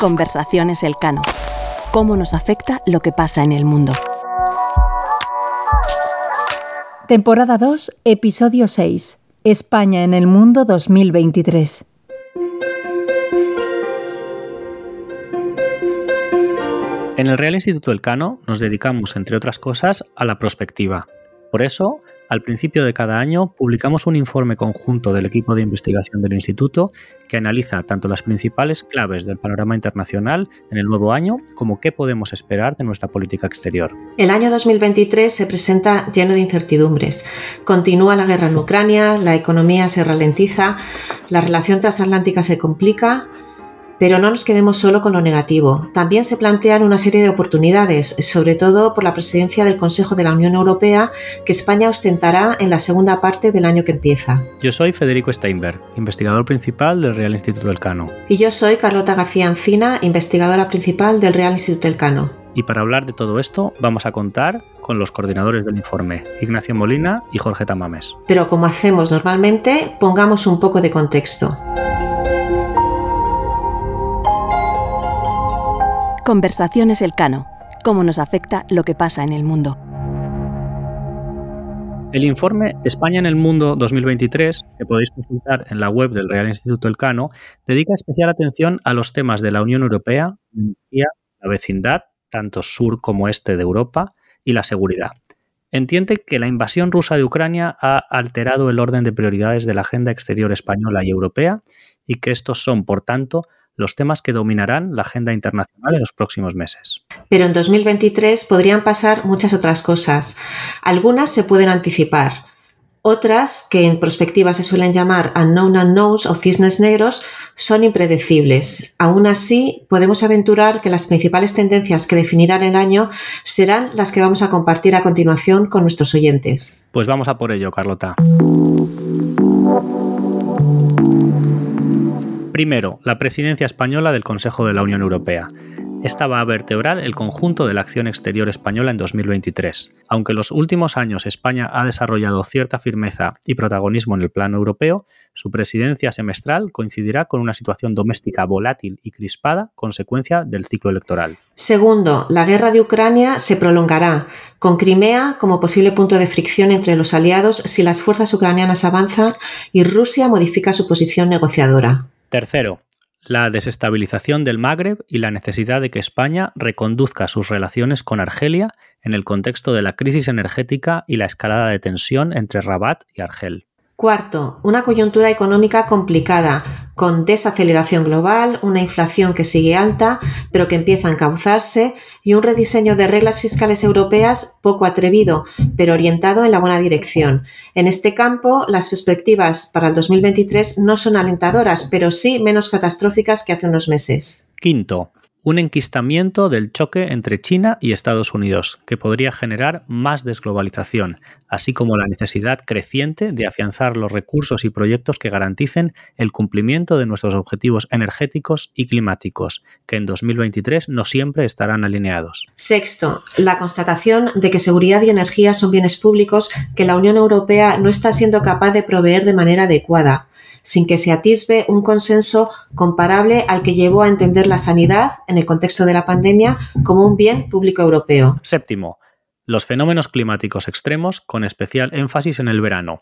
Conversaciones Elcano. ¿Cómo nos afecta lo que pasa en el mundo? Temporada 2, episodio 6. España en el mundo 2023. En el Real Instituto Elcano nos dedicamos, entre otras cosas, a la prospectiva. Por eso, al principio de cada año publicamos un informe conjunto del equipo de investigación del Instituto que analiza tanto las principales claves del panorama internacional en el nuevo año como qué podemos esperar de nuestra política exterior. El año 2023 se presenta lleno de incertidumbres. Continúa la guerra en Ucrania, la economía se ralentiza, la relación transatlántica se complica pero no nos quedemos solo con lo negativo. También se plantean una serie de oportunidades, sobre todo por la presidencia del Consejo de la Unión Europea que España ostentará en la segunda parte del año que empieza. Yo soy Federico Steinberg, investigador principal del Real Instituto del Cano. Y yo soy Carlota García Encina, investigadora principal del Real Instituto del Cano. Y para hablar de todo esto vamos a contar con los coordinadores del informe, Ignacio Molina y Jorge Tamames. Pero como hacemos normalmente, pongamos un poco de contexto. Conversaciones Elcano. Cómo nos afecta lo que pasa en el mundo. El informe España en el Mundo 2023, que podéis consultar en la web del Real Instituto Elcano, dedica especial atención a los temas de la Unión Europea, la vecindad, tanto sur como este de Europa, y la seguridad. Entiende que la invasión rusa de Ucrania ha alterado el orden de prioridades de la agenda exterior española y europea y que estos son, por tanto, los temas que dominarán la agenda internacional en los próximos meses. Pero en 2023 podrían pasar muchas otras cosas. Algunas se pueden anticipar. Otras, que en perspectiva se suelen llamar unknown unknowns o cisnes negros, son impredecibles. Aún así, podemos aventurar que las principales tendencias que definirán el año serán las que vamos a compartir a continuación con nuestros oyentes. Pues vamos a por ello, Carlota. Primero, la presidencia española del Consejo de la Unión Europea. Esta va a vertebrar el conjunto de la acción exterior española en 2023. Aunque en los últimos años España ha desarrollado cierta firmeza y protagonismo en el plano europeo, su presidencia semestral coincidirá con una situación doméstica volátil y crispada, consecuencia del ciclo electoral. Segundo, la guerra de Ucrania se prolongará, con Crimea como posible punto de fricción entre los aliados si las fuerzas ucranianas avanzan y Rusia modifica su posición negociadora. Tercero, la desestabilización del Magreb y la necesidad de que España reconduzca sus relaciones con Argelia en el contexto de la crisis energética y la escalada de tensión entre Rabat y Argel. Cuarto, una coyuntura económica complicada, con desaceleración global, una inflación que sigue alta, pero que empieza a encauzarse, y un rediseño de reglas fiscales europeas poco atrevido, pero orientado en la buena dirección. En este campo, las perspectivas para el 2023 no son alentadoras, pero sí menos catastróficas que hace unos meses. Quinto, un enquistamiento del choque entre China y Estados Unidos, que podría generar más desglobalización, así como la necesidad creciente de afianzar los recursos y proyectos que garanticen el cumplimiento de nuestros objetivos energéticos y climáticos, que en 2023 no siempre estarán alineados. Sexto, la constatación de que seguridad y energía son bienes públicos que la Unión Europea no está siendo capaz de proveer de manera adecuada sin que se atisbe un consenso comparable al que llevó a entender la sanidad en el contexto de la pandemia como un bien público europeo. Séptimo, los fenómenos climáticos extremos con especial énfasis en el verano,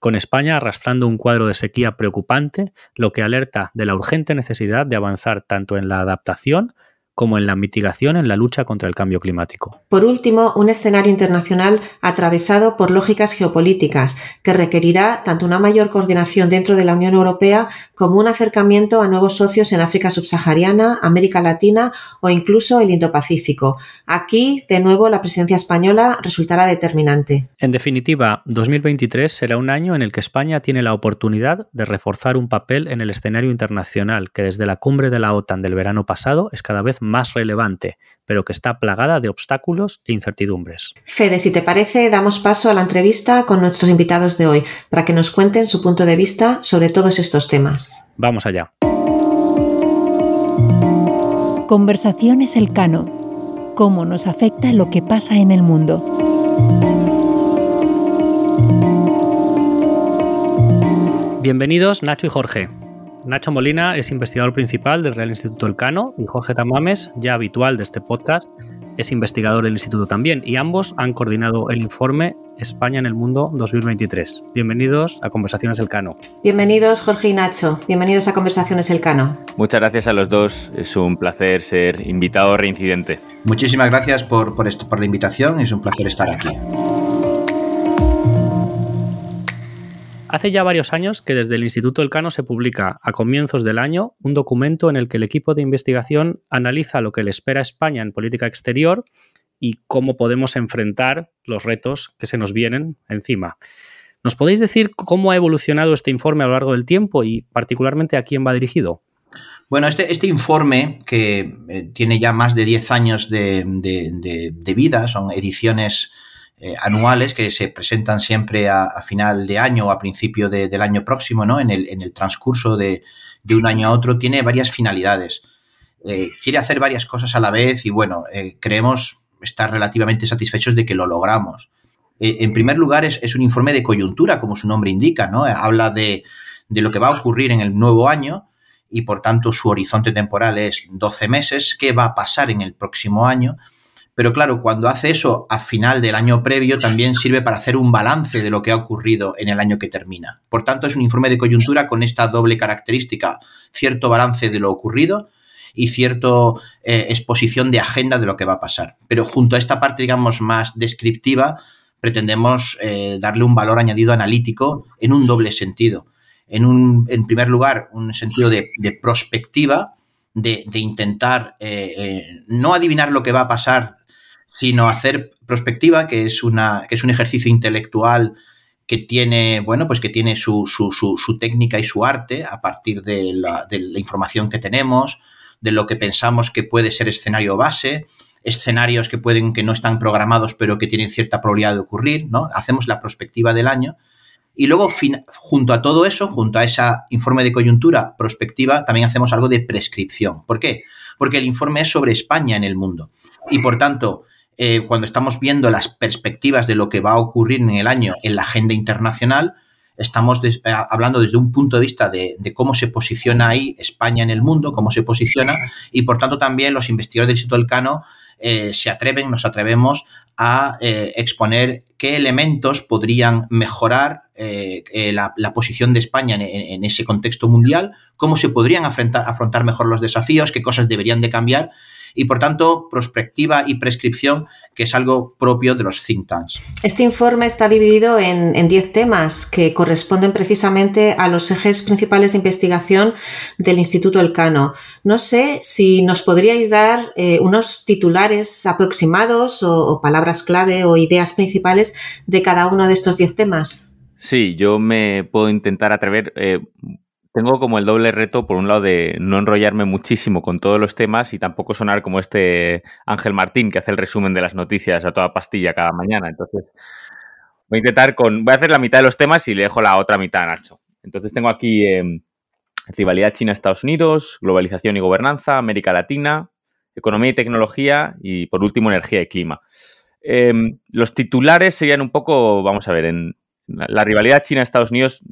con España arrastrando un cuadro de sequía preocupante, lo que alerta de la urgente necesidad de avanzar tanto en la adaptación como en la mitigación en la lucha contra el cambio climático. Por último, un escenario internacional atravesado por lógicas geopolíticas que requerirá tanto una mayor coordinación dentro de la Unión Europea como un acercamiento a nuevos socios en África subsahariana, América Latina o incluso el Indo-Pacífico. Aquí, de nuevo, la presidencia española resultará determinante. En definitiva, 2023 será un año en el que España tiene la oportunidad de reforzar un papel en el escenario internacional que desde la cumbre de la OTAN del verano pasado es cada vez más relevante, pero que está plagada de obstáculos e incertidumbres. Fede, si te parece, damos paso a la entrevista con nuestros invitados de hoy para que nos cuenten su punto de vista sobre todos estos temas. Vamos allá. Conversaciones Elcano. Cómo nos afecta lo que pasa en el mundo. Bienvenidos Nacho y Jorge. Nacho Molina es investigador principal del Real Instituto Elcano y Jorge Tamames, ya habitual de este podcast, es investigador del instituto también y ambos han coordinado el informe España en el Mundo 2023. Bienvenidos a Conversaciones Elcano. Bienvenidos Jorge y Nacho, bienvenidos a Conversaciones Elcano. Muchas gracias a los dos, es un placer ser invitado reincidente. Muchísimas gracias por, por, esto, por la invitación, es un placer estar aquí. Hace ya varios años que desde el Instituto Elcano se publica a comienzos del año un documento en el que el equipo de investigación analiza lo que le espera a España en política exterior y cómo podemos enfrentar los retos que se nos vienen encima. ¿Nos podéis decir cómo ha evolucionado este informe a lo largo del tiempo y particularmente a quién va dirigido? Bueno, este, este informe, que eh, tiene ya más de 10 años de, de, de vida, son ediciones eh, anuales que se presentan siempre a, final de año o a principio del año próximo, ¿no? En el, transcurso de, un año a otro, tiene varias finalidades. Eh, quiere hacer varias cosas a la vez y bueno, eh, creemos estar relativamente satisfechos de que lo logramos. en primer lugar, es, un informe de coyuntura, como su nombre indica, ¿no? Habla de, de lo que va a ocurrir en el nuevo año y por tanto su horizonte temporal es 12 meses, qué va a pasar en el próximo año pero claro, cuando hace eso a final del año previo, también sirve para hacer un balance de lo que ha ocurrido en el año que termina. Por tanto, es un informe de coyuntura con esta doble característica, cierto balance de lo ocurrido y cierta eh, exposición de agenda de lo que va a pasar. Pero junto a esta parte, digamos, más descriptiva, pretendemos eh, darle un valor añadido analítico en un doble sentido. En, un, en primer lugar, un sentido de, prospectiva, de, intentar eh, no adivinar lo que va a pasar sino hacer prospectiva, que es, una, que es un ejercicio intelectual que tiene, bueno, pues que tiene su, su, técnica y su arte a partir de la, de la, información que tenemos, de lo que pensamos que puede ser escenario base, escenarios que pueden, que no están programados, pero que tienen cierta probabilidad de ocurrir, ¿no? Hacemos la prospectiva del año. Y luego, junto a todo eso, junto a ese informe de coyuntura prospectiva, también hacemos algo de prescripción. ¿Por qué? Porque el informe es sobre España en el mundo. Y por tanto, eh, cuando estamos viendo las perspectivas de lo que va a ocurrir en el año en la agenda internacional, estamos eh, hablando desde un punto de vista de, cómo se posiciona ahí España en el mundo, cómo se posiciona, y por tanto también los investigadores del Instituto Elcano eh, se atreven, nos atrevemos a exponer qué elementos podrían mejorar la, posición de España en, ese contexto mundial, cómo se podrían afrontar mejor los desafíos, qué cosas deberían de cambiar y por tanto prospectiva y prescripción, que es algo propio de los think tanks. Este informe está dividido en 10 temas que corresponden precisamente a los ejes principales de investigación del Instituto Elcano. No sé si nos podríais dar eh, unos titulares aproximados o, palabras clave o ideas principales de cada uno de estos 10 temas. Sí, yo me puedo intentar atrever. Eh, tengo como el doble reto, por un lado, de no enrollarme muchísimo con todos los temas y tampoco sonar como este Ángel Martín que hace el resumen de las noticias a toda pastilla cada mañana. Entonces, voy a intentar con. Voy a hacer la mitad de los temas y le dejo la otra mitad a Nacho. Entonces, tengo aquí em, rivalidad China-Estados Unidos, globalización y gobernanza, América Latina, economía y tecnología y, por último, energía y clima. Em, los titulares serían un poco, vamos a ver, en la rivalidad China-Estados Unidos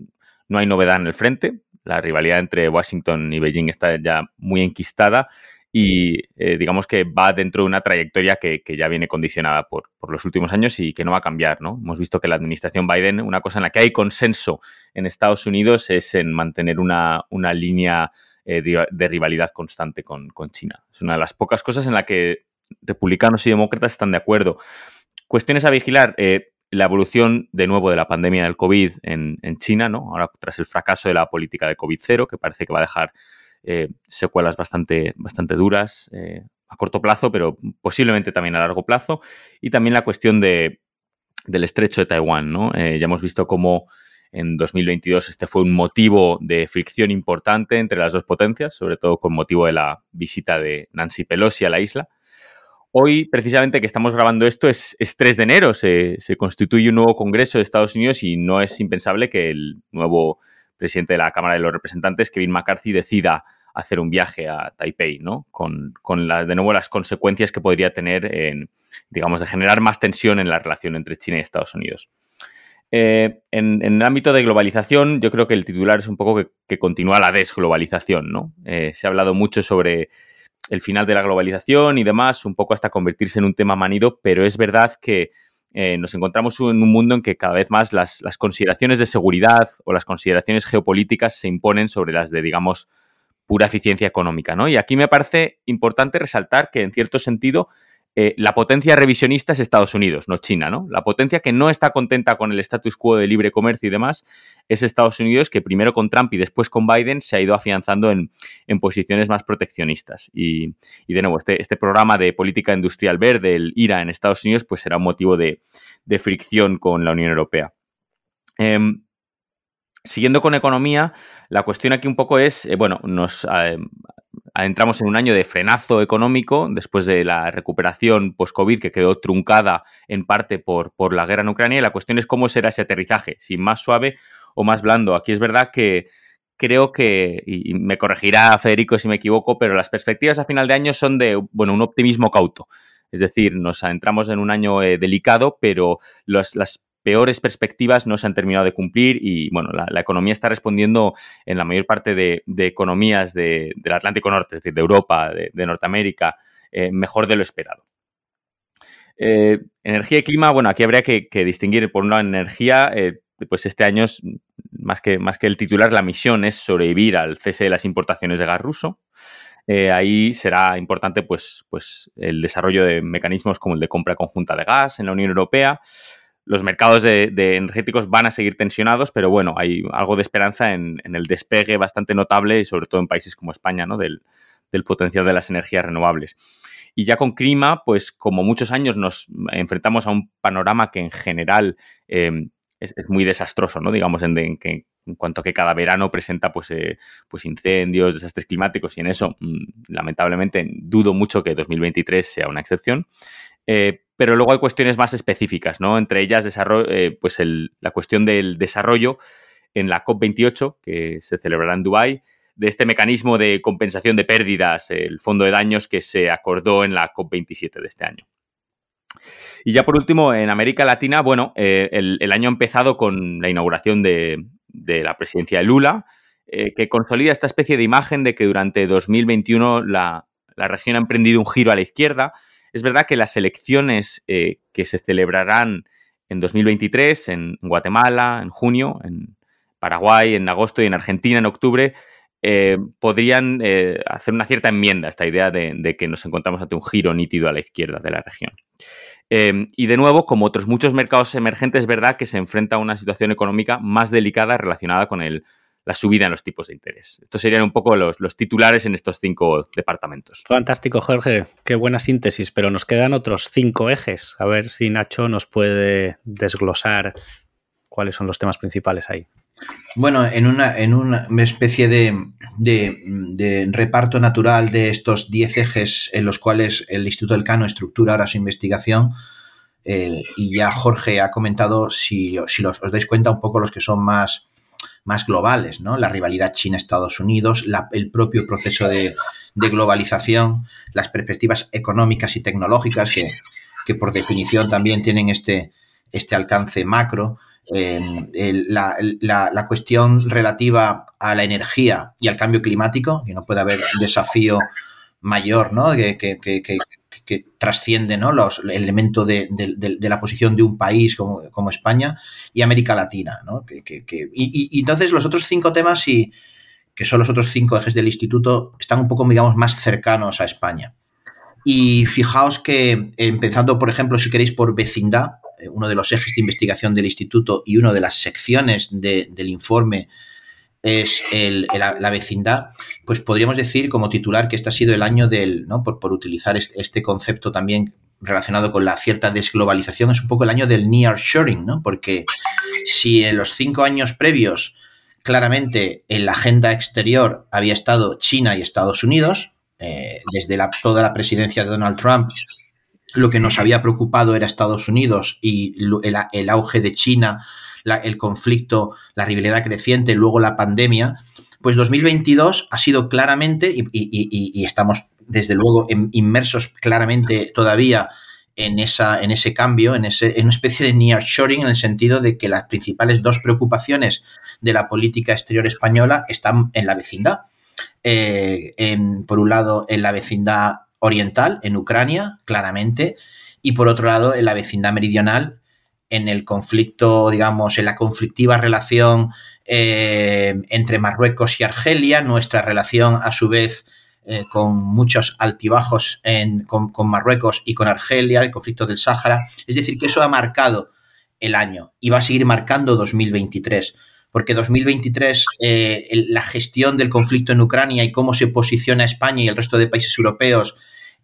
no hay novedad en el frente la rivalidad entre Washington y Beijing está ya muy enquistada y eh, digamos que va dentro de una trayectoria que, ya viene condicionada por, los últimos años y que no va a cambiar. ¿no? Hemos visto que la administración Biden, una cosa en la que hay consenso en Estados Unidos es en mantener una, línea eh, de, rivalidad constante con, China. Es una de las pocas cosas en la que republicanos y demócratas están de acuerdo. Cuestiones a vigilar. Eh, la evolución de nuevo de la pandemia del COVID en, China, ¿no? Ahora tras el fracaso de la política de COVID cero, que parece que va a dejar eh, secuelas bastante, bastante duras eh, a corto plazo, pero posiblemente también a largo plazo. Y también la cuestión de, del estrecho de Taiwán, ¿no? Eh, ya hemos visto cómo en 2022 este fue un motivo de fricción importante entre las dos potencias, sobre todo con motivo de la visita de Nancy Pelosi a la isla. Hoy, precisamente que estamos grabando esto, es, 3 de enero, se, constituye un nuevo Congreso de Estados Unidos y no es impensable que el nuevo presidente de la Cámara de los Representantes, Kevin McCarthy, decida hacer un viaje a Taipei, ¿no? Con, de nuevo las consecuencias que podría tener en, digamos, de generar más tensión en la relación entre China y Estados Unidos. Eh, en, el ámbito de globalización, yo creo que el titular es un poco que, continúa la desglobalización, ¿no? Eh, se ha hablado mucho sobre el final de la globalización y demás, un poco hasta convertirse en un tema manido, pero es verdad que eh, nos encontramos en un mundo en que cada vez más las, las, consideraciones de seguridad o las consideraciones geopolíticas se imponen sobre las de, digamos, pura eficiencia económica, ¿no? Y aquí me parece importante resaltar que, en cierto sentido, eh, la potencia revisionista es Estados Unidos, no China, ¿no? La potencia que no está contenta con el status quo de libre comercio y demás es Estados Unidos, que primero con Trump y después con Biden se ha ido afianzando en, posiciones más proteccionistas. Y, de nuevo, este, este, programa de política industrial verde, el IRA en Estados Unidos, pues será un motivo de, fricción con la Unión Europea. Em, siguiendo con economía, la cuestión aquí un poco es, eh, bueno, nos eh, entramos en un año de frenazo económico después de la recuperación post-COVID que quedó truncada en parte por, por la guerra en Ucrania y la cuestión es cómo será ese aterrizaje, si más suave o más blando. Aquí es verdad que creo que, y me corregirá Federico si me equivoco, pero las perspectivas a final de año son de, bueno, un optimismo cauto. Es decir, nos entramos en un año eh, delicado, pero las peores perspectivas no se han terminado de cumplir y, bueno, la, economía está respondiendo en la mayor parte de, economías del Atlántico Norte, es decir, de Europa, de, Norteamérica, eh, mejor de lo esperado. Eh, energía y clima, bueno, aquí habría que, distinguir por una energía, eh, pues este año es más que, más que el titular, la misión es sobrevivir al cese de las importaciones de gas ruso. ahí será importante pues, pues, el desarrollo de mecanismos como el de compra conjunta de gas en la Unión Europea, los mercados de, energéticos van a seguir tensionados, pero bueno, hay algo de esperanza en, el despegue bastante notable y sobre todo en países como España, ¿no? Del, potencial de las energías renovables. Y ya con clima, pues como muchos años nos enfrentamos a un panorama que en general em, es, muy desastroso, ¿no? Digamos, en, cuanto a que cada verano presenta pues, eh, pues incendios, desastres climáticos y en eso, mm, lamentablemente, dudo mucho que 2023 sea una excepción. Eh, pero luego hay cuestiones más específicas, ¿no? Entre ellas, eh, pues la cuestión del desarrollo en la COP28, que se celebrará en Dubái, de este mecanismo de compensación de pérdidas, el fondo de daños que se acordó en la COP27 de este año. Y ya por último, en América Latina, bueno, eh, el, año ha empezado con la inauguración de, la presidencia de Lula, eh, que consolida esta especie de imagen de que durante 2021 la, la región ha emprendido un giro a la izquierda, es verdad que las elecciones eh, que se celebrarán en 2023, en Guatemala, en junio, en Paraguay, en agosto y en Argentina, en octubre, eh, podrían eh, hacer una cierta enmienda a esta idea de, que nos encontramos ante un giro nítido a la izquierda de la región. y de nuevo, como otros muchos mercados emergentes, es verdad que se enfrenta a una situación económica más delicada relacionada con el la subida en los tipos de interés. Estos serían un poco los, titulares en estos cinco departamentos. Fantástico, Jorge. Qué buena síntesis, pero nos quedan otros cinco ejes. A ver si Nacho nos puede desglosar cuáles son los temas principales ahí. Bueno, en una, en una especie de, reparto natural de estos diez ejes en los cuales el Instituto del Cano estructura ahora su investigación, eh, y ya Jorge ha comentado, si, si os dais cuenta, un poco los que son más más globales, ¿no? La rivalidad China-Estados Unidos, el propio proceso de, globalización, las perspectivas económicas y tecnológicas que, por definición también tienen este, este alcance macro, eh, la, cuestión relativa a la energía y al cambio climático, que no puede haber desafío mayor, ¿no? que, que trasciende ¿no? Los, el elemento de, la posición de un país como, España y América Latina. ¿no? y, entonces los otros cinco temas, y, que son los otros cinco ejes del instituto, están un poco, digamos, más cercanos a España. Y fijaos que, empezando, por ejemplo, si queréis, por vecindad, eh, uno de los ejes de investigación del instituto y una de las secciones del informe es la vecindad, pues podríamos decir como titular que este ha sido el año del, ¿no? por, por utilizar este, concepto también relacionado con la cierta desglobalización, es un poco el año del nearshoring, ¿no? Porque si en los cinco años previos claramente en la agenda exterior había estado China y Estados Unidos, eh, desde toda la presidencia de Donald Trump, lo que nos había preocupado era Estados Unidos y el, el auge de China el conflicto, la rivalidad creciente, luego la pandemia, pues 2022 ha sido claramente, y, estamos desde luego inmersos claramente todavía en, esa, en ese cambio, en, ese, en una especie de nearshoring, en el sentido de que las principales dos preocupaciones de la política exterior española están en la vecindad. Eh, por un lado, en la vecindad oriental, en Ucrania, claramente, y por otro lado, en la vecindad meridional, en el conflicto, digamos, en la conflictiva relación eh, entre Marruecos y Argelia, nuestra relación a su vez eh, con muchos altibajos con, Marruecos y con Argelia, el conflicto del Sáhara. Es decir, que eso ha marcado el año y va a seguir marcando 2023, porque 2023 eh, la gestión del conflicto en Ucrania y cómo se posiciona España y el resto de países europeos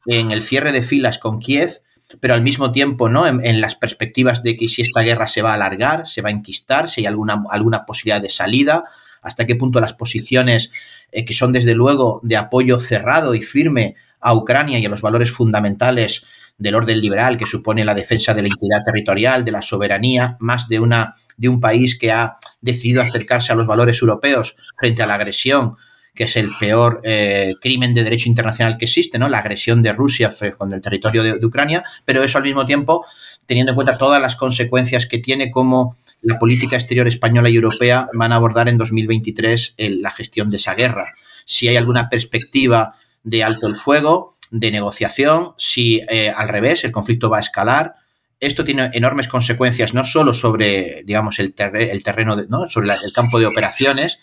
en el cierre de filas con Kiev pero al mismo tiempo, ¿no? En, las perspectivas de que si esta guerra se va a alargar, se va a enquistar, si hay alguna, alguna posibilidad de salida, hasta qué punto las posiciones eh, que son desde luego de apoyo cerrado y firme a Ucrania y a los valores fundamentales del orden liberal que supone la defensa de la integridad territorial, de la soberanía, más de una de un país que ha decidido acercarse a los valores europeos frente a la agresión que es el peor eh, crimen de derecho internacional que existe, ¿no? La agresión de Rusia con el territorio de, Ucrania, pero eso al mismo tiempo teniendo en cuenta todas las consecuencias que tiene como la política exterior española y europea van a abordar en 2023 la gestión de esa guerra. Si hay alguna perspectiva de alto el fuego, de negociación, si eh, al revés el conflicto va a escalar, esto tiene enormes consecuencias no solo sobre, digamos, el, el terreno, ¿no? sobre el campo de operaciones,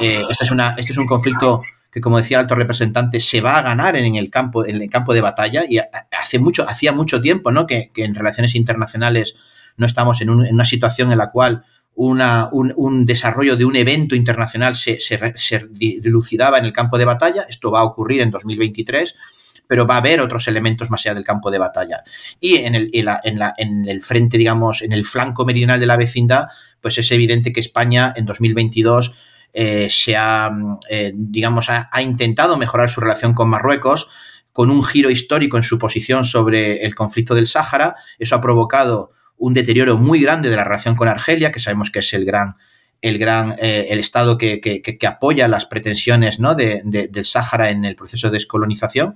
eh, este, es este es un conflicto que, como decía el alto representante, se va a ganar en el campo, en el campo de batalla y hace mucho, hacía mucho tiempo ¿no? que, en relaciones internacionales no estamos en, una situación en la cual una, un, desarrollo de un evento internacional se, se, dilucidaba en el campo de batalla. Esto va a ocurrir en 2023 pero va a haber otros elementos más allá del campo de batalla. Y en el, en, la, en, la, en el frente, digamos, en el flanco meridional de la vecindad, pues es evidente que España en 2022 eh, se ha, eh, digamos, ha, intentado mejorar su relación con Marruecos con un giro histórico en su posición sobre el conflicto del Sáhara. Eso ha provocado un deterioro muy grande de la relación con Argelia, que sabemos que es el gran, el gran, eh, el Estado que, apoya las pretensiones ¿no? de, del Sáhara en el proceso de descolonización.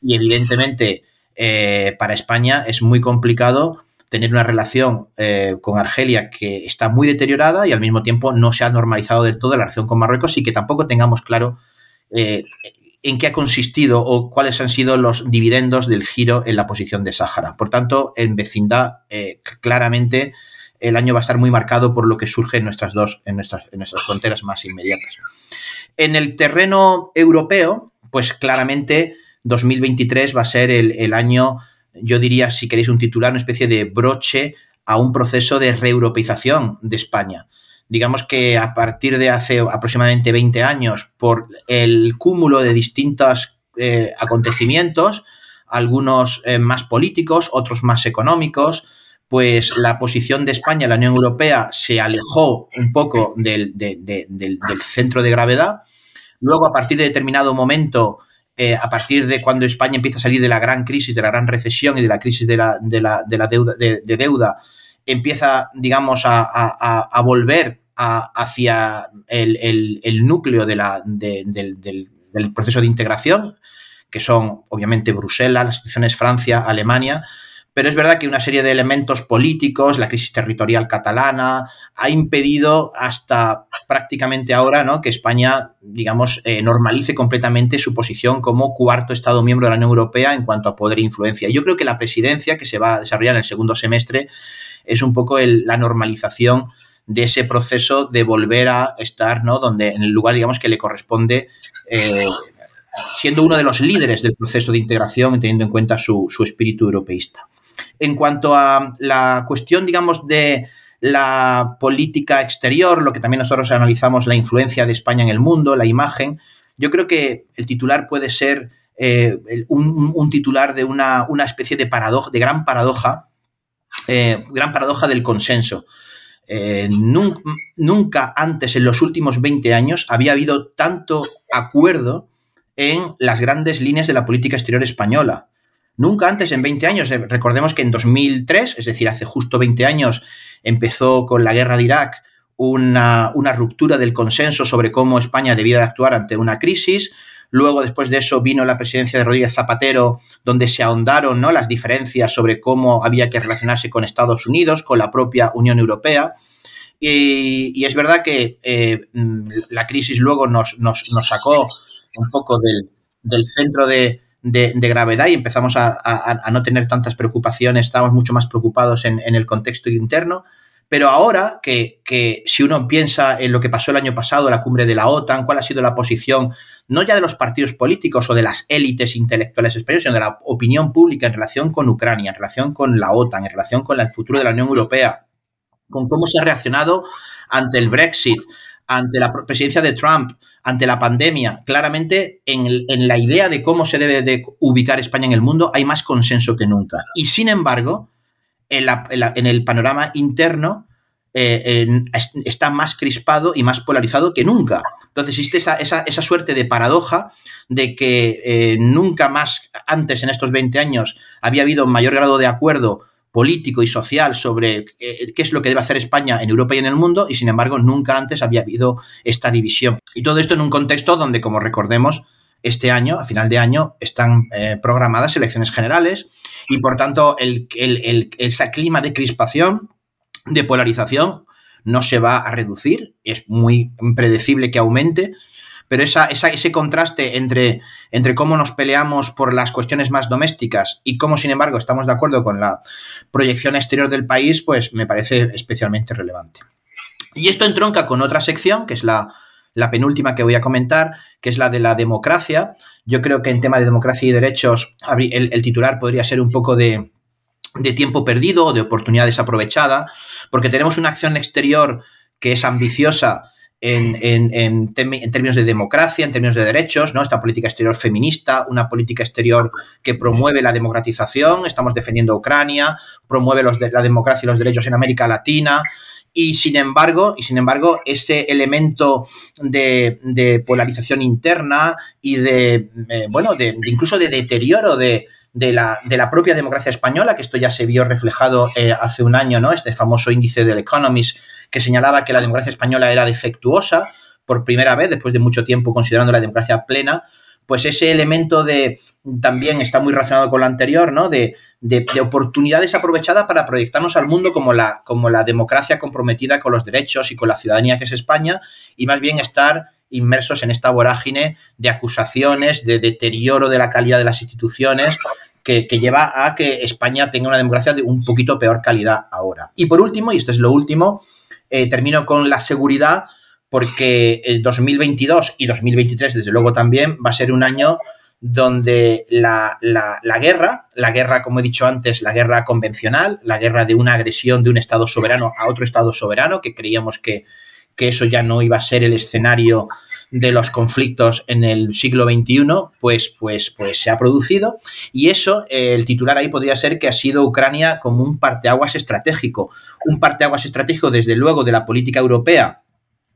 Y evidentemente para España es muy complicado tener una relación eh, con Argelia que está muy deteriorada y al mismo tiempo no se ha normalizado del todo la relación con Marruecos y que tampoco tengamos claro eh, en qué ha consistido o cuáles han sido los dividendos del giro en la posición de Sáhara. Por tanto, en vecindad, eh, claramente el año va a estar muy marcado por lo que surge en nuestras dos, en nuestras, en nuestras fronteras más inmediatas. En el terreno europeo, pues claramente 2023 va a ser el, el año yo diría, si queréis un titular, una especie de broche a un proceso de reeuropeización de España. Digamos que a partir de hace aproximadamente 20 años, por el cúmulo de distintos eh, acontecimientos, algunos eh, más políticos, otros más económicos, pues la posición de España en la Unión Europea se alejó un poco del, del centro de gravedad. Luego, a partir de determinado momento, eh, a partir de cuando España empieza a salir de la gran crisis, de la gran recesión y de la crisis de la, deuda, de, deuda, empieza, digamos, a, volver hacia el, núcleo del, del, proceso de integración, que son obviamente Bruselas, las instituciones Francia, Alemania, pero es verdad que una serie de elementos políticos, la crisis territorial catalana, ha impedido hasta prácticamente ahora ¿no? que España, digamos, eh, normalice completamente su posición como cuarto Estado miembro de la Unión Europea en cuanto a poder e influencia. Yo creo que la presidencia que se va a desarrollar en el segundo semestre es un poco la normalización de ese proceso de volver a estar, ¿no? Donde en el lugar, digamos, que le corresponde eh, siendo uno de los líderes del proceso de integración, teniendo en cuenta su espíritu europeísta. En cuanto a la cuestión, digamos, de la política exterior, lo que también nosotros analizamos, la influencia de España en el mundo, la imagen, yo creo que el titular puede ser eh, un, titular de una, especie de gran paradoja, eh, gran paradoja del consenso. Eh, nunca, nunca, antes, en los últimos 20 años, había habido tanto acuerdo en las grandes líneas de la política exterior española. Nunca antes en 20 años, eh, recordemos que en 2003, es decir, hace justo 20 años, empezó con la guerra de Irak una, ruptura del consenso sobre cómo España debía de actuar ante una crisis. Luego, después de eso, vino la presidencia de Rodríguez Zapatero, donde se ahondaron ¿no? las diferencias sobre cómo había que relacionarse con Estados Unidos, con la propia Unión Europea. Y, es verdad que eh, la crisis luego nos, sacó un poco del, centro de, gravedad y empezamos a, no tener tantas preocupaciones, estábamos mucho más preocupados en, en el contexto interno. Pero ahora que, si uno piensa en lo que pasó el año pasado, la cumbre de la OTAN, cuál ha sido la posición no ya de los partidos políticos o de las élites intelectuales españolas, sino de la opinión pública en relación con Ucrania, en relación con la OTAN, en relación con el futuro de la Unión Europea, con cómo se ha reaccionado ante el Brexit, ante la presidencia de Trump, ante la pandemia, claramente en, la idea de cómo se debe de ubicar España en el mundo hay más consenso que nunca. Y sin embargo, en, el panorama interno eh, está más crispado y más polarizado que nunca. Entonces existe esa, suerte de paradoja de que eh, nunca más antes en estos 20 años había habido mayor grado de acuerdo político y social sobre eh, qué es lo que debe hacer España en Europa y en el mundo, y sin embargo nunca antes había habido esta división. Y todo esto en un contexto donde, como recordemos, este año, a final de año, están programadas elecciones generales y por tanto el, ese clima de crispación, de polarización, no se va a reducir, es muy predecible que aumente, pero esa, ese contraste entre, entre cómo nos peleamos por las cuestiones más domésticas y cómo, sin embargo, estamos de acuerdo con la proyección exterior del país, pues me parece especialmente relevante. Y esto entronca con otra sección, que es la, la penúltima que voy a comentar, que es la de la democracia. Yo creo que en tema de democracia y derechos, el, titular podría ser un poco de, tiempo perdido o de oportunidad desaprovechada, porque tenemos una acción exterior que es ambiciosa en, términos de democracia, en términos de derechos, ¿no? Esta política exterior feminista, una política exterior que promueve la democratización, estamos defendiendo a Ucrania, promueve la democracia y los derechos en América Latina, y sin embargo, y sin embargo, ese elemento de, polarización interna y de, eh, bueno, de, incluso de deterioro de, la, propia democracia española, que esto ya se vio reflejado eh, hace un año, ¿no? Este famoso índice del Economist que señalaba que la democracia española era defectuosa por primera vez, después de mucho tiempo considerando la democracia plena, pues ese elemento de también está muy relacionado con lo anterior, ¿no? De, de, oportunidades aprovechadas para proyectarnos al mundo como la, como la democracia comprometida con los derechos y con la ciudadanía que es España, y más bien estar inmersos en esta vorágine de acusaciones, de deterioro de la calidad de las instituciones, que, lleva a que España tenga una democracia de un poquito peor calidad ahora. Y por último, y esto es lo último, eh, termino con la seguridad porque el 2022 y 2023, desde luego también, va a ser un año donde la, guerra, la guerra, como he dicho antes, la guerra convencional, la guerra de una agresión de un Estado soberano a otro Estado soberano, que creíamos que, eso ya no iba a ser el escenario de los conflictos en el siglo XXI, pues, pues, pues se ha producido. Y eso, el titular ahí podría ser que ha sido Ucrania como un parteaguas estratégico. Un parteaguas estratégico, desde luego, de la política europea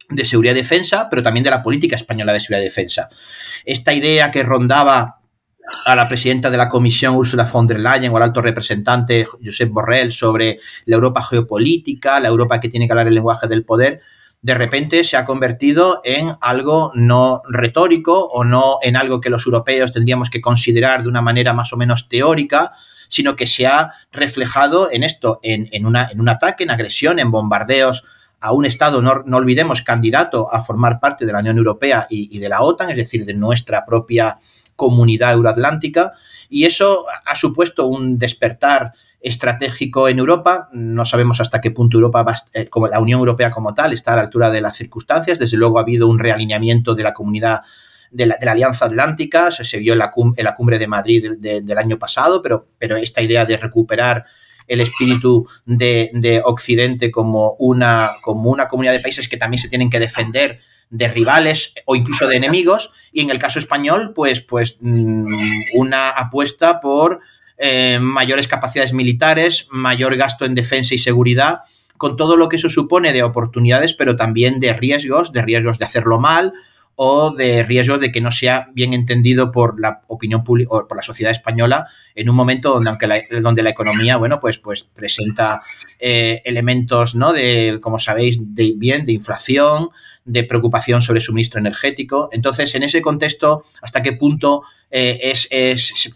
de seguridad y defensa, pero también de la política española de seguridad y defensa. Esta idea que rondaba a la presidenta de la Comisión, Ursula von der Leyen, o al alto representante, Josep Borrell, sobre la Europa geopolítica, la Europa que tiene que hablar el lenguaje del poder, de repente se ha convertido en algo no retórico o no en algo que los europeos tendríamos que considerar de una manera más o menos teórica, sino que se ha reflejado en esto, en, en, una, en un ataque, en agresión, en bombardeos a un Estado, no, olvidemos, candidato a formar parte de la Unión Europea y, de la OTAN, es decir, de nuestra propia comunidad euroatlántica, y eso ha supuesto un despertar estratégico en Europa. No sabemos hasta qué punto Europa va, eh, como la Unión Europea como tal, está a la altura de las circunstancias. Desde luego ha habido un realineamiento de la comunidad de la, Alianza Atlántica, se, vio en la, cumbre de Madrid del año pasado, pero, pero esta idea de recuperar el espíritu de, Occidente como una, como una comunidad de países que también se tienen que defender de rivales o incluso de enemigos, y en el caso español, pues, pues mm, una apuesta por eh, mayores capacidades militares, mayor gasto en defensa y seguridad, con todo lo que eso supone de oportunidades, pero también de riesgos, de riesgos de hacerlo mal o de riesgo de que no sea bien entendido por la opinión pública o por la sociedad española en un momento donde, aunque la, donde la economía, bueno, pues, pues presenta eh, elementos, ¿no? De, como sabéis, de bien, de inflación, de preocupación sobre suministro energético. Entonces, en ese contexto, ¿hasta qué punto eh, es,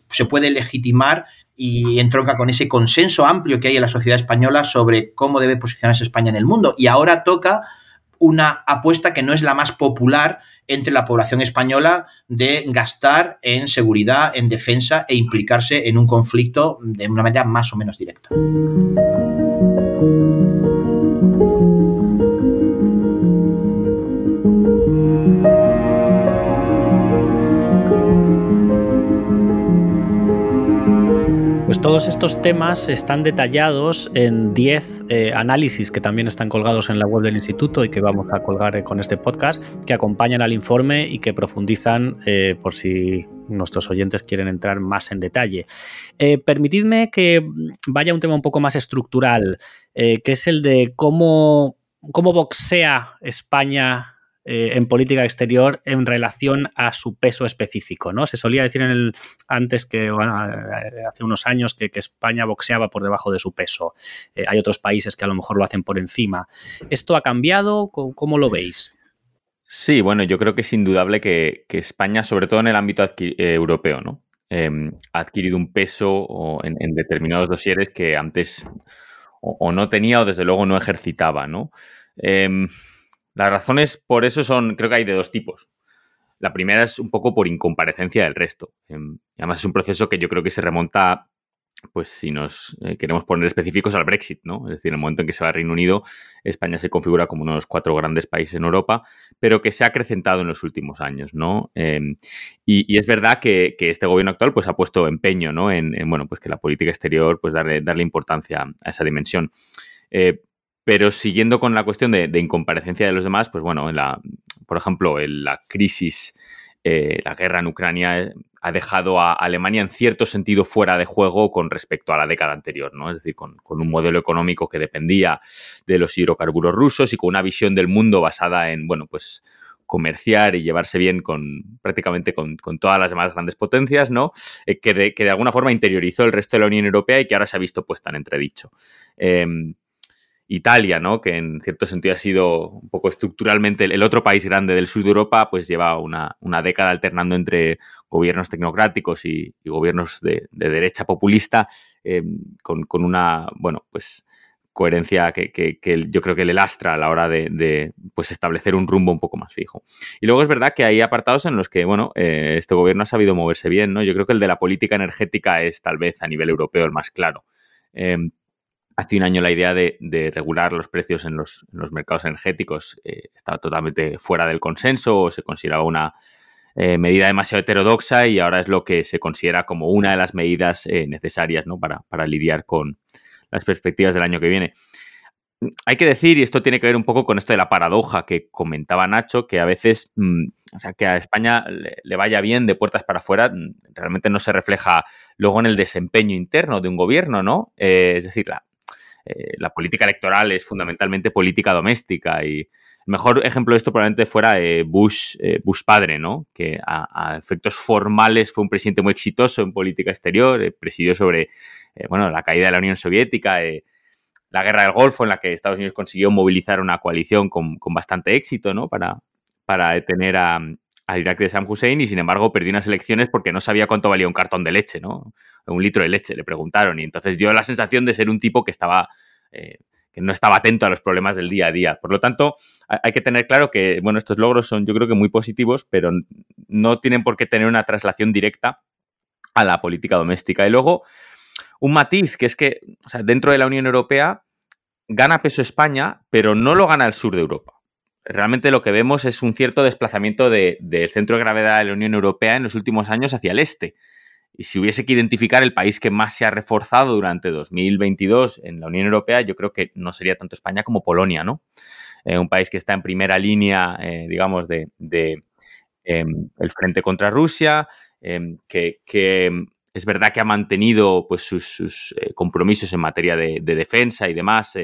se puede legitimar y entronca con ese consenso amplio que hay en la sociedad española sobre cómo debe posicionarse España en el mundo? Y ahora toca una apuesta que no es la más popular entre la población española de gastar en seguridad, en defensa e implicarse en un conflicto de una manera más o menos directa. Pues todos estos temas están detallados en 10 eh, análisis que también están colgados en la web del instituto y que vamos a colgar eh, con este podcast, que acompañan al informe y que profundizan eh, por si nuestros oyentes quieren entrar más en detalle. permitidme que vaya a un tema un poco más estructural, que es el de cómo, cómo boxea España eh, en política exterior en relación a su peso específico. ¿no? Se solía decir en el, antes que eh, hace unos años que, España boxeaba por debajo de su peso. Eh, hay otros países que a lo mejor lo hacen por encima. ¿Esto ha cambiado? ¿Cómo, lo veis? Sí, bueno, yo creo que es indudable que, España, sobre todo en el ámbito europeo, ¿no? Em, ha adquirido un peso en, determinados dosieres que antes o, no tenía o desde luego no ejercitaba, ¿no? Em, las razones por eso son, creo que hay de dos tipos. La primera es un poco por incomparecencia del resto. Em, además es un proceso que yo creo que se remonta, pues si nos eh, queremos poner específicos, al Brexit, ¿no? Es decir, en el momento en que se va a Reino Unido, España se configura como uno de los cuatro grandes países en Europa, pero que se ha acrecentado en los últimos años, ¿no? Em, y, es verdad que, este gobierno actual pues ha puesto empeño, ¿no? En, bueno, pues que la política exterior, pues darle, darle importancia a esa dimensión. Eh, pero siguiendo con la cuestión de, incomparecencia de los demás, pues bueno, en la, por ejemplo, en la crisis, eh, la guerra en Ucrania eh, ha dejado a Alemania en cierto sentido fuera de juego con respecto a la década anterior, ¿no? Es decir, con, un modelo económico que dependía de los hidrocarburos rusos y con una visión del mundo basada en, bueno, pues comerciar y llevarse bien con prácticamente con, todas las demás grandes potencias, ¿no? Eh, que, de, que, de, alguna forma interiorizó el resto de la Unión Europea y que ahora se ha visto puesta en entredicho. Em, Italia, ¿no? que en cierto sentido ha sido un poco estructuralmente el otro país grande del sur de Europa, pues lleva una, década alternando entre gobiernos tecnocráticos y, gobiernos de, derecha populista, em, con, una, bueno, pues coherencia que, yo creo que le lastra a la hora de, pues establecer un rumbo un poco más fijo. Y luego es verdad que hay apartados en los que, bueno, eh, este gobierno ha sabido moverse bien, ¿no? Yo creo que el de la política energética es tal vez a nivel europeo el más claro. Em, hace un año la idea de, regular los precios en los, mercados energéticos eh, estaba totalmente fuera del consenso o se consideraba una eh, medida demasiado heterodoxa y ahora es lo que se considera como una de las medidas eh, necesarias para, lidiar con las perspectivas del año que viene. Hay que decir, y esto tiene que ver un poco con esto de la paradoja que comentaba Nacho, que a veces, mm, o sea, que a España le, vaya bien de puertas para afuera, mm, realmente no se refleja luego en el desempeño interno de un gobierno, ¿no? es decir, la, eh, la política electoral es fundamentalmente política doméstica y el mejor ejemplo de esto probablemente fuera eh, Bush, eh, Bush padre, ¿no? Que a, efectos formales fue un presidente muy exitoso en política exterior, presidió sobre, bueno, la caída de la Unión Soviética, la guerra del Golfo, en la que Estados Unidos consiguió movilizar una coalición con, bastante éxito, ¿no? Para, para detener a, al Irak de Saddam Hussein y sin embargo perdió unas elecciones porque no sabía cuánto valía un cartón de leche, ¿no? Un litro de leche, le preguntaron. Y entonces dio la sensación de ser un tipo que estaba. Eh, que no estaba atento a los problemas del día a día. Por lo tanto, hay que tener claro que, bueno, estos logros son yo creo que muy positivos, pero no tienen por qué tener una traslación directa a la política doméstica. Y luego, un matiz, que es que dentro de la Unión Europea gana peso España, pero no lo gana el sur de Europa realmente lo que vemos es un cierto desplazamiento del centro de gravedad de la Unión Europea en los últimos años hacia el este. Y si hubiese que identificar el país que más se ha reforzado durante 2022 en la Unión Europea, yo creo que no sería tanto España como Polonia, ¿no? Eh, un país que está en primera línea, eh, digamos, de, em, el frente contra Rusia, em, que, em, es verdad que ha mantenido pues, sus, eh, compromisos en materia de, defensa y demás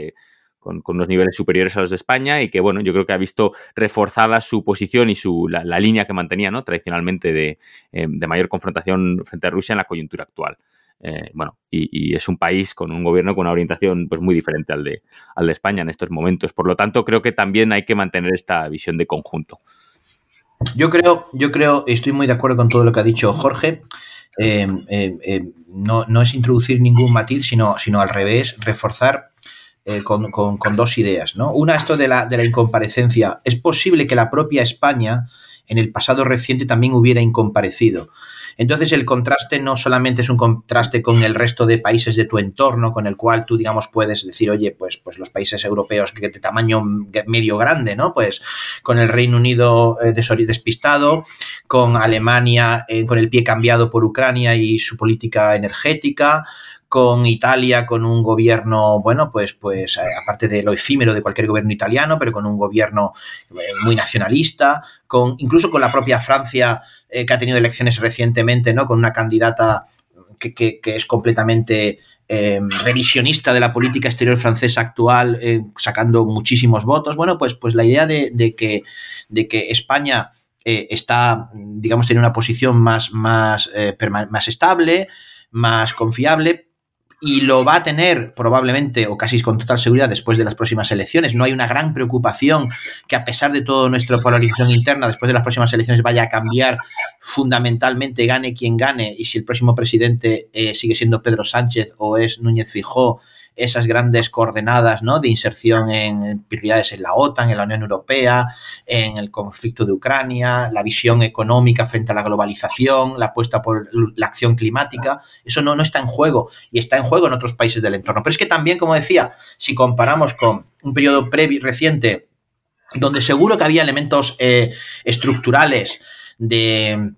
con, unos niveles superiores a los de España y que, bueno, yo creo que ha visto reforzada su posición y su, la, línea que mantenía, ¿no? Tradicionalmente de, eh, de, mayor confrontación frente a Rusia en la coyuntura actual. Eh, bueno, y, es un país con un gobierno con una orientación pues, muy diferente al de, al de España en estos momentos. Por lo tanto, creo que también hay que mantener esta visión de conjunto. Yo creo, yo creo, estoy muy de acuerdo con todo lo que ha dicho Jorge. Eh, no, no, es introducir ningún matiz, sino, sino al revés, reforzar eh, con, dos ideas. ¿no? Una, esto de la, de la incomparecencia. Es posible que la propia España en el pasado reciente también hubiera incomparecido. Entonces el contraste no solamente es un contraste con el resto de países de tu entorno, con el cual tú, digamos, puedes decir, oye, pues, pues los países europeos de tamaño medio grande, ¿no? Pues con el Reino Unido eh, despistado, con Alemania eh, con el pie cambiado por Ucrania y su política energética, con Italia, con un gobierno, bueno, pues, pues eh, aparte de lo efímero de cualquier gobierno italiano, pero con un gobierno eh, muy nacionalista, con, incluso con la propia Francia, eh, que ha tenido elecciones recientemente, ¿no? Con una candidata que, es completamente revisionista de la política exterior francesa actual, sacando muchísimos votos. Bueno, pues, pues la idea de, que, de que España está, digamos, tiene una posición más, más, más estable, más confiable, y lo va a tener probablemente o casi con total seguridad después de las próximas elecciones. No hay una gran preocupación que a pesar de toda nuestra polarización interna, después de las próximas elecciones vaya a cambiar fundamentalmente, gane quien gane, y si el próximo presidente eh, sigue siendo Pedro Sánchez o es Núñez Fijó, esas grandes coordenadas ¿no? de inserción en prioridades en la OTAN, en la Unión Europea, en el conflicto de Ucrania, la visión económica frente a la globalización, la apuesta por la acción climática. Eso no, no está en juego y está en juego en otros países del entorno. Pero es que también, como decía, si comparamos con un periodo previo reciente, donde seguro que había elementos eh, estructurales de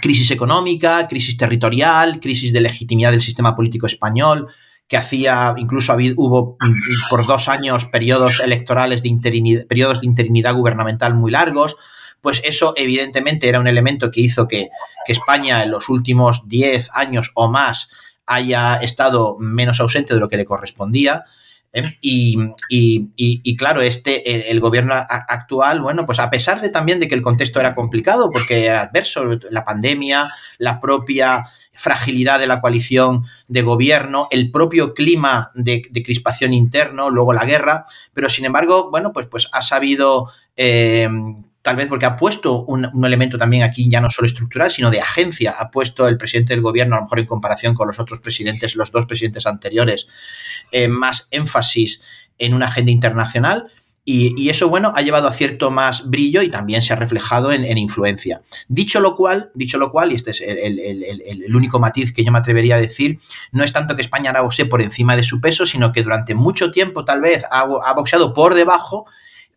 crisis económica, crisis territorial, crisis de legitimidad del sistema político español, que hacía, incluso hubo por dos años periodos electorales de interinidad, periodos de interinidad gubernamental muy largos, pues eso evidentemente era un elemento que hizo que, España en los últimos 10 años o más haya estado menos ausente de lo que le correspondía. ¿Eh? Y, claro, este, el, gobierno actual, bueno, pues a pesar de también de que el contexto era complicado, porque era adverso, la pandemia, la propia fragilidad de la coalición de gobierno, el propio clima de, crispación interno, luego la guerra, pero sin embargo, bueno, pues, pues ha sabido, eh, tal vez porque ha puesto un, elemento también aquí ya no solo estructural, sino de agencia, ha puesto el presidente del gobierno, a lo mejor en comparación con los otros presidentes, los dos presidentes anteriores, eh, más énfasis en una agenda internacional y, eso, bueno, ha llevado a cierto más brillo y también se ha reflejado en, influencia. Dicho lo cual, dicho lo cual, y este es el, único matiz que yo me atrevería a decir, no es tanto que España ahora boxee por encima de su peso, sino que durante mucho tiempo tal vez ha, boxeado por debajo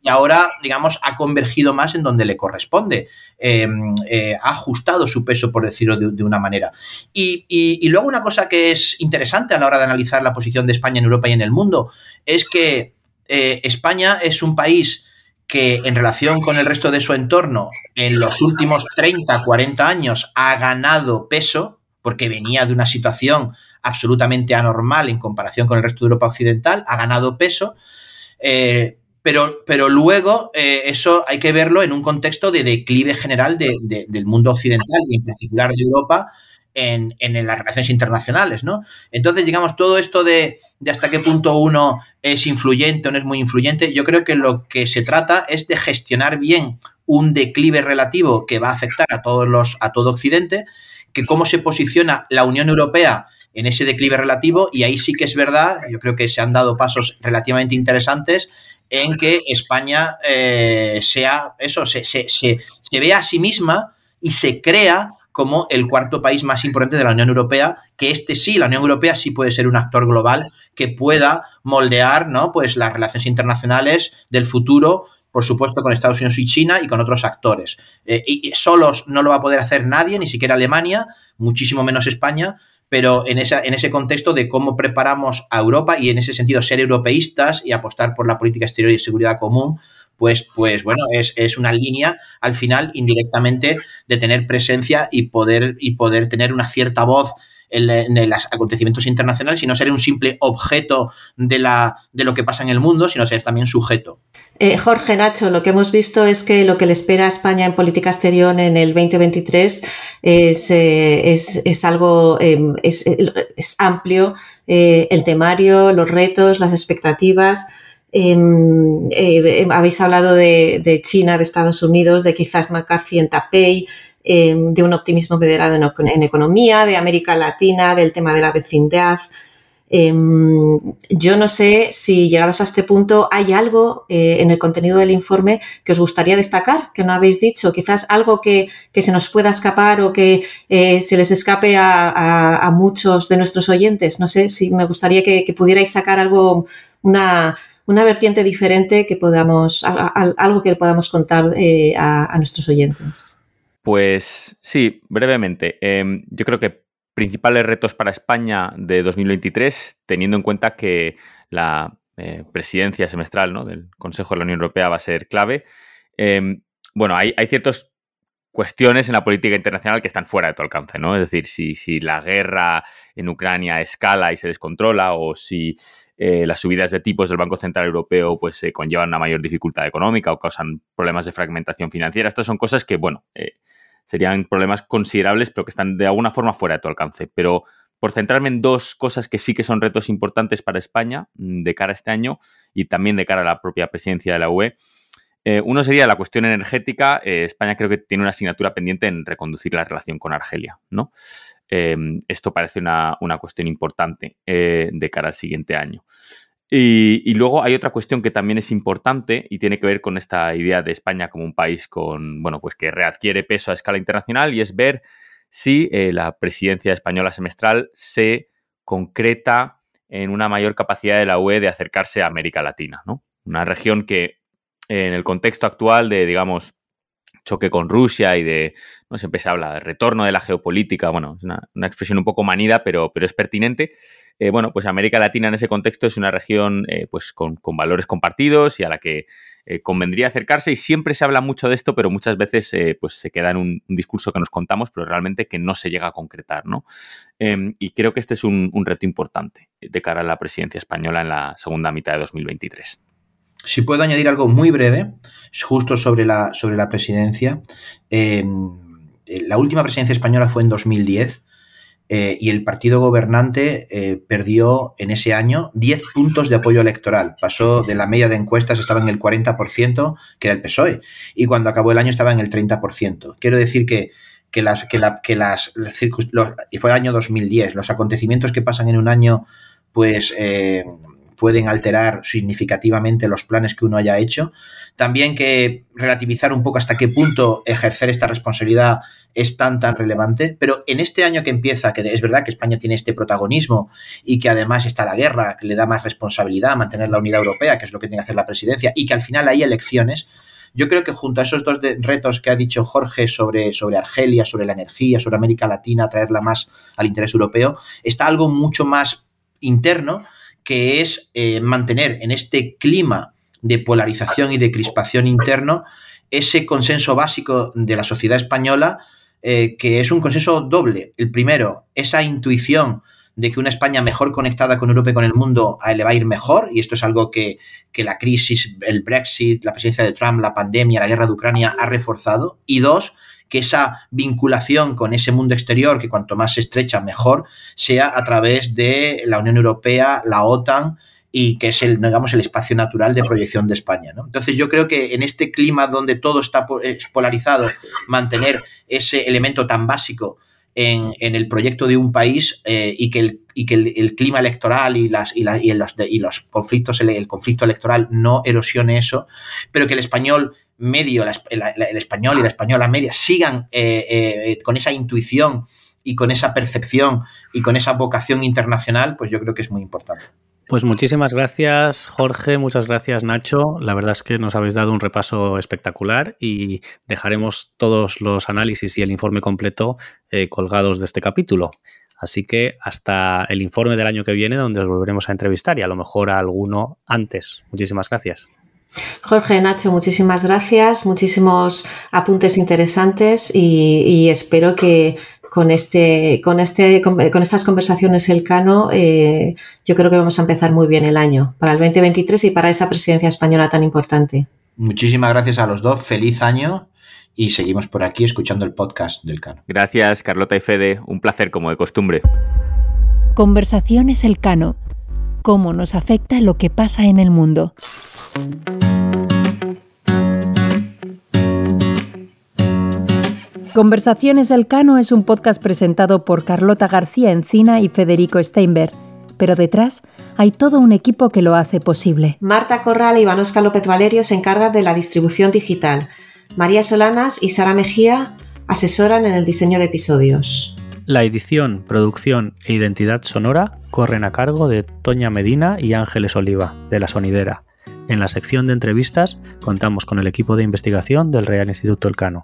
y ahora, digamos, ha convergido más en donde le corresponde. Em, eh, ha ajustado su peso, por decirlo de, una manera. Y, luego una cosa que es interesante a la hora de analizar la posición de España en Europa y en el mundo es que eh, España es un país que en relación con el resto de su entorno en los últimos 30, 40 años ha ganado peso porque venía de una situación absolutamente anormal en comparación con el resto de Europa Occidental, ha ganado peso, eh, pero, pero, luego eh, eso hay que verlo en un contexto de declive general del mundo occidental y en particular de Europa en, las relaciones internacionales, ¿no? Entonces, digamos, todo esto de, hasta qué punto uno es influyente o no es muy influyente, yo creo que lo que se trata es de gestionar bien un declive relativo que va a afectar a todos los, a todo Occidente, que cómo se posiciona la Unión Europea en ese declive relativo, y ahí sí que es verdad, yo creo que se han dado pasos relativamente interesantes en que España eh, sea eso, se, se, se, vea a sí misma y se crea como el cuarto país más importante de la Unión Europea, que este sí, la Unión Europea sí puede ser un actor global que pueda moldear ¿no? pues las relaciones internacionales del futuro, por supuesto, con Estados Unidos y China y con otros actores. Eh, y solos no lo va a poder hacer nadie, ni siquiera Alemania, muchísimo menos España, pero en, en ese contexto de cómo preparamos a Europa y en ese sentido ser europeístas y apostar por la política exterior y seguridad común, pues, pues bueno, es, una línea al final indirectamente de tener presencia y poder, y poder tener una cierta voz en, los acontecimientos internacionales, sino ser un simple objeto de, la, de lo que pasa en el mundo, sino ser también sujeto. Eh, Jorge Nacho, lo que hemos visto es que lo que le espera a España en política exterior en el 2023 es, eh, es, es algo em, es, es, amplio, eh, el temario, los retos, las expectativas. Em, em, habéis hablado de, China, de Estados Unidos, de quizás McCarthy en Tapei, de un optimismo federado en, economía, de América Latina, del tema de la vecindad. Em, yo no sé si llegados a este punto hay algo eh, en el contenido del informe que os gustaría destacar, que no habéis dicho, quizás algo que, se nos pueda escapar o que eh, se les escape a, muchos de nuestros oyentes. No sé si me gustaría que, pudierais sacar algo, una, vertiente diferente que podamos, algo que podamos contar eh, a, nuestros oyentes. Pues sí, brevemente. Em, yo creo que principales retos para España de 2023, teniendo en cuenta que la eh, presidencia semestral del Consejo de la Unión Europea va a ser clave. Em, bueno, hay, ciertas cuestiones en la política internacional que están fuera de tu alcance, ¿no? Es decir, si, si la guerra en Ucrania escala y se descontrola o si eh, las subidas de tipos del Banco Central Europeo pues se conllevan una mayor dificultad económica o causan problemas de fragmentación financiera. Estas son cosas que, bueno, eh, serían problemas considerables, pero que están de alguna forma fuera de tu alcance. Pero por centrarme en dos cosas que sí que son retos importantes para España mm, de cara a este año y también de cara a la propia presidencia de la UE. Eh, uno sería la cuestión energética. Eh, España creo que tiene una asignatura pendiente en reconducir la relación con Argelia. ¿no? Em, esto parece una, una cuestión importante eh, de cara al siguiente año. Y, luego hay otra cuestión que también es importante y tiene que ver con esta idea de España como un país con, bueno, pues que readquiere peso a escala internacional y es ver si eh, la presidencia española semestral se concreta en una mayor capacidad de la UE de acercarse a América Latina, ¿no? Una región que en el contexto actual de, digamos, choque con Rusia y de, no siempre se habla de retorno de la geopolítica, bueno, es una, expresión un poco manida, pero, pero es pertinente, eh, bueno, pues América Latina en ese contexto es una región eh, pues con, valores compartidos y a la que eh, convendría acercarse y siempre se habla mucho de esto, pero muchas veces pues se queda en un, discurso que nos contamos, pero realmente que no se llega a concretar, ¿no? Em, y creo que este es un, reto importante de cara a la presidencia española en la segunda mitad de 2023. Si puedo añadir algo muy breve, justo sobre la, sobre la presidencia. Em, la última presidencia española fue en 2010 eh, y el partido gobernante eh, perdió en ese año 10 puntos de apoyo electoral. Pasó de la media de encuestas, estaba en el 40%, que era el PSOE, y cuando acabó el año estaba en el 30%. Quiero decir que, que las, que, la, que las y fue el año 2010, los acontecimientos que pasan en un año, pues... Eh, pueden alterar significativamente los planes que uno haya hecho. También que relativizar un poco hasta qué punto ejercer esta responsabilidad es tan, tan relevante. Pero en este año que empieza, que es verdad que España tiene este protagonismo y que además está la guerra, que le da más responsabilidad a mantener la unidad europea, que es lo que tiene que hacer la presidencia, y que al final hay elecciones, yo creo que junto a esos dos retos que ha dicho Jorge sobre, sobre Argelia, sobre la energía, sobre América Latina, traerla más al interés europeo, está algo mucho más interno que es eh, mantener en este clima de polarización y de crispación interno ese consenso básico de la sociedad española, eh, que es un consenso doble. El primero, esa intuición de que una España mejor conectada con Europa y con el mundo le va a ir mejor, y esto es algo que, que, la crisis, el Brexit, la presidencia de Trump, la pandemia, la guerra de Ucrania ha reforzado. Y dos, que esa vinculación con ese mundo exterior, que cuanto más estrecha mejor, sea a través de la Unión Europea, la OTAN y que es el, digamos, el espacio natural de proyección de España. Entonces yo creo que en este clima donde todo está polarizado, mantener ese elemento tan básico en, el proyecto de un país eh, y que, el, clima electoral y los conflictos, el, conflicto electoral no erosione eso, pero que el español medio, el español y la española media sigan eh, eh, con esa intuición y con esa percepción y con esa vocación internacional, pues yo creo que es muy importante. Pues muchísimas gracias Jorge, muchas gracias Nacho. La verdad es que nos habéis dado un repaso espectacular y dejaremos todos los análisis y el informe completo eh, colgados de este capítulo. Así que hasta el informe del año que viene donde os volveremos a entrevistar y a lo mejor a alguno antes. Muchísimas gracias. Jorge, Nacho, muchísimas gracias, muchísimos apuntes interesantes y, espero que con, este, con, este, con, estas conversaciones Elcano, eh, yo creo que vamos a empezar muy bien el año para el 2023 y para esa presidencia española tan importante. Muchísimas gracias a los dos, feliz año y seguimos por aquí escuchando el podcast del Cano. Gracias Carlota y Fede, un placer como de costumbre. Conversaciones Elcano, cómo nos afecta lo que pasa en el mundo. Conversaciones Elcano es un podcast presentado por Carlota García Encina y Federico Steinberg pero detrás hay todo un equipo que lo hace posible. Marta Corral y Iván Oscar López Valerio se encargan de la distribución digital. María Solanas y Sara Mejía asesoran en el diseño de episodios. La edición, producción e identidad sonora corren a cargo de Toña Medina y Ángeles Oliva, de La Sonidera. En la sección de entrevistas contamos con el equipo de investigación del Real Instituto Elcano.